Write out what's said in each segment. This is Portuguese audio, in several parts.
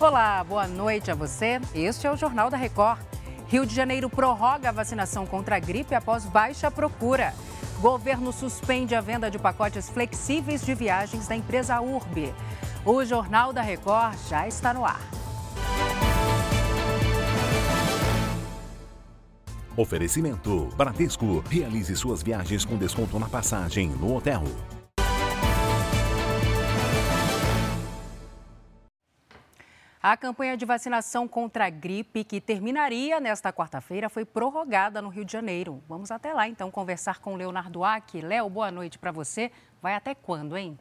Olá, boa noite a você. Este é o Jornal da Record. Rio de Janeiro prorroga a vacinação contra a gripe após baixa procura. Governo suspende a venda de pacotes flexíveis de viagens da empresa URB. O Jornal da Record já está no ar. Oferecimento: Bradesco. Realize suas viagens com desconto na passagem no hotel. A campanha de vacinação contra a gripe, que terminaria nesta quarta-feira, foi prorrogada no Rio de Janeiro. Vamos até lá, então, conversar com Leonardo Ack. Léo, boa noite para você. Vai até quando, hein?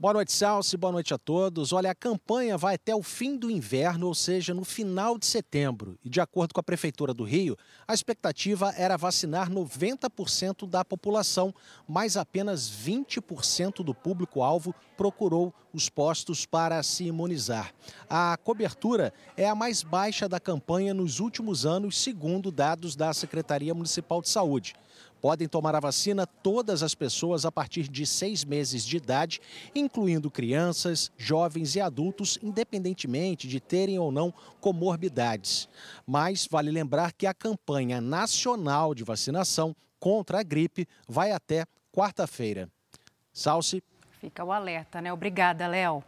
Boa noite, Salsi. Boa noite a todos. Olha, a campanha vai até o fim do inverno, ou seja, no final de setembro. E de acordo com a Prefeitura do Rio, a expectativa era vacinar 90% da população, mas apenas 20% do público-alvo procurou os postos para se imunizar. A cobertura é a mais baixa da campanha nos últimos anos, segundo dados da Secretaria Municipal de Saúde. Podem tomar a vacina todas as pessoas a partir de seis meses de idade, incluindo crianças, jovens e adultos, independentemente de terem ou não comorbidades. Mas vale lembrar que a campanha nacional de vacinação contra a gripe vai até quarta-feira. Salce. Fica o alerta, né? Obrigada, Léo.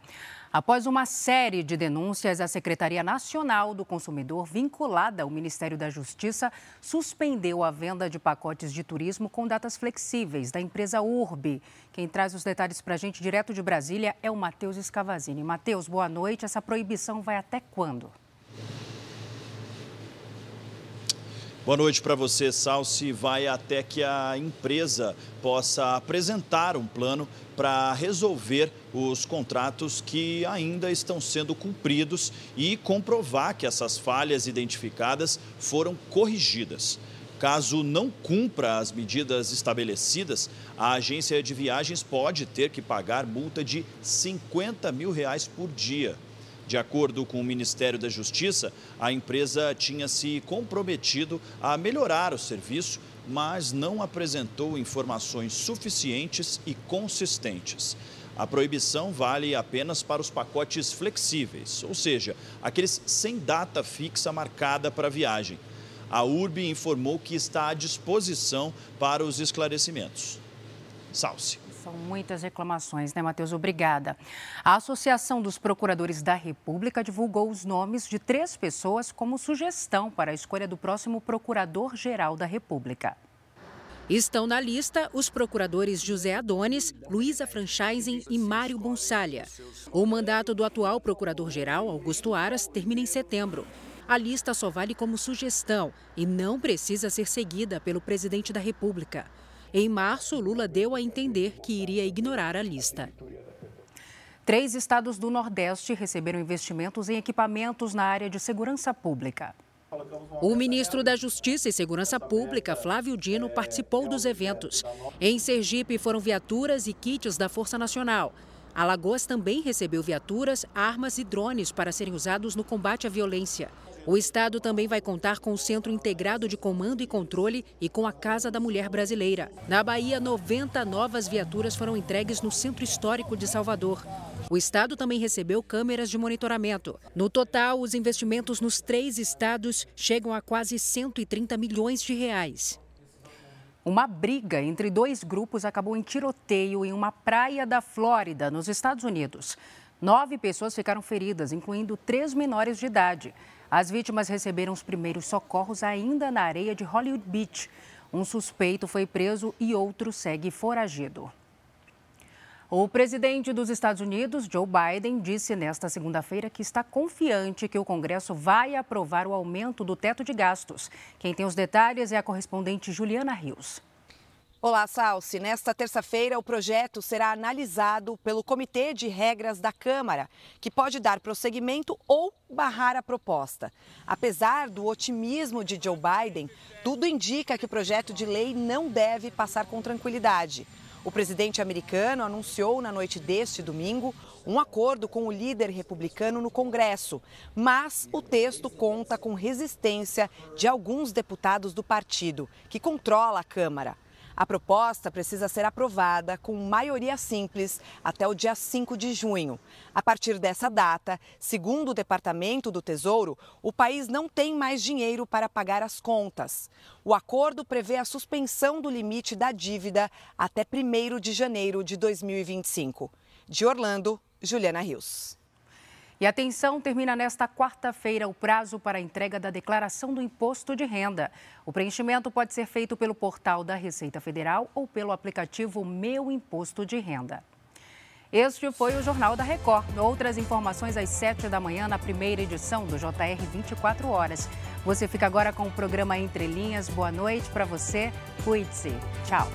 Após uma série de denúncias, a Secretaria Nacional do Consumidor, vinculada ao Ministério da Justiça, suspendeu a venda de pacotes de turismo com datas flexíveis da empresa URB. Quem traz os detalhes para a gente direto de Brasília é o Matheus Escavazini. Matheus, boa noite. Essa proibição vai até quando? Boa noite para você, Salsi. Vai até que a empresa possa apresentar um plano para resolver os contratos que ainda estão sendo cumpridos e comprovar que essas falhas identificadas foram corrigidas. Caso não cumpra as medidas estabelecidas, a agência de viagens pode ter que pagar multa de 50 mil reais por dia. De acordo com o Ministério da Justiça, a empresa tinha se comprometido a melhorar o serviço, mas não apresentou informações suficientes e consistentes. A proibição vale apenas para os pacotes flexíveis, ou seja, aqueles sem data fixa marcada para a viagem. A URB informou que está à disposição para os esclarecimentos. Salce. São muitas reclamações, né, Matheus? Obrigada. A Associação dos Procuradores da República divulgou os nomes de três pessoas como sugestão para a escolha do próximo Procurador-Geral da República. Estão na lista os procuradores José Adonis, Luísa Franchisen e Mário Bonsalha. O mandato do atual procurador-geral, Augusto Aras, termina em setembro. A lista só vale como sugestão e não precisa ser seguida pelo presidente da República. Em março, Lula deu a entender que iria ignorar a lista. Três estados do Nordeste receberam investimentos em equipamentos na área de segurança pública. O ministro da Justiça e Segurança Pública, Flávio Dino, participou dos eventos. Em Sergipe foram viaturas e kits da Força Nacional. Alagoas também recebeu viaturas, armas e drones para serem usados no combate à violência. O Estado também vai contar com o Centro Integrado de Comando e Controle e com a Casa da Mulher Brasileira. Na Bahia, 90 novas viaturas foram entregues no Centro Histórico de Salvador. O Estado também recebeu câmeras de monitoramento. No total, os investimentos nos três estados chegam a quase 130 milhões de reais. Uma briga entre dois grupos acabou em tiroteio em uma praia da Flórida, nos Estados Unidos. Nove pessoas ficaram feridas, incluindo três menores de idade. As vítimas receberam os primeiros socorros ainda na areia de Hollywood Beach. Um suspeito foi preso e outro segue foragido. O presidente dos Estados Unidos, Joe Biden, disse nesta segunda-feira que está confiante que o Congresso vai aprovar o aumento do teto de gastos. Quem tem os detalhes é a correspondente Juliana Rios. Olá, Salsi. Nesta terça-feira, o projeto será analisado pelo Comitê de Regras da Câmara, que pode dar prosseguimento ou barrar a proposta. Apesar do otimismo de Joe Biden, tudo indica que o projeto de lei não deve passar com tranquilidade. O presidente americano anunciou na noite deste domingo um acordo com o líder republicano no Congresso, mas o texto conta com resistência de alguns deputados do partido, que controla a Câmara. A proposta precisa ser aprovada com maioria simples até o dia 5 de junho. A partir dessa data, segundo o Departamento do Tesouro, o país não tem mais dinheiro para pagar as contas. O acordo prevê a suspensão do limite da dívida até 1 de janeiro de 2025. De Orlando, Juliana Rios. E atenção, termina nesta quarta-feira o prazo para a entrega da declaração do imposto de renda. O preenchimento pode ser feito pelo portal da Receita Federal ou pelo aplicativo Meu Imposto de Renda. Este foi o Jornal da Record. Outras informações às 7 da manhã na primeira edição do JR 24 Horas. Você fica agora com o programa Entre Linhas. Boa noite para você. Cuide-se. Tchau.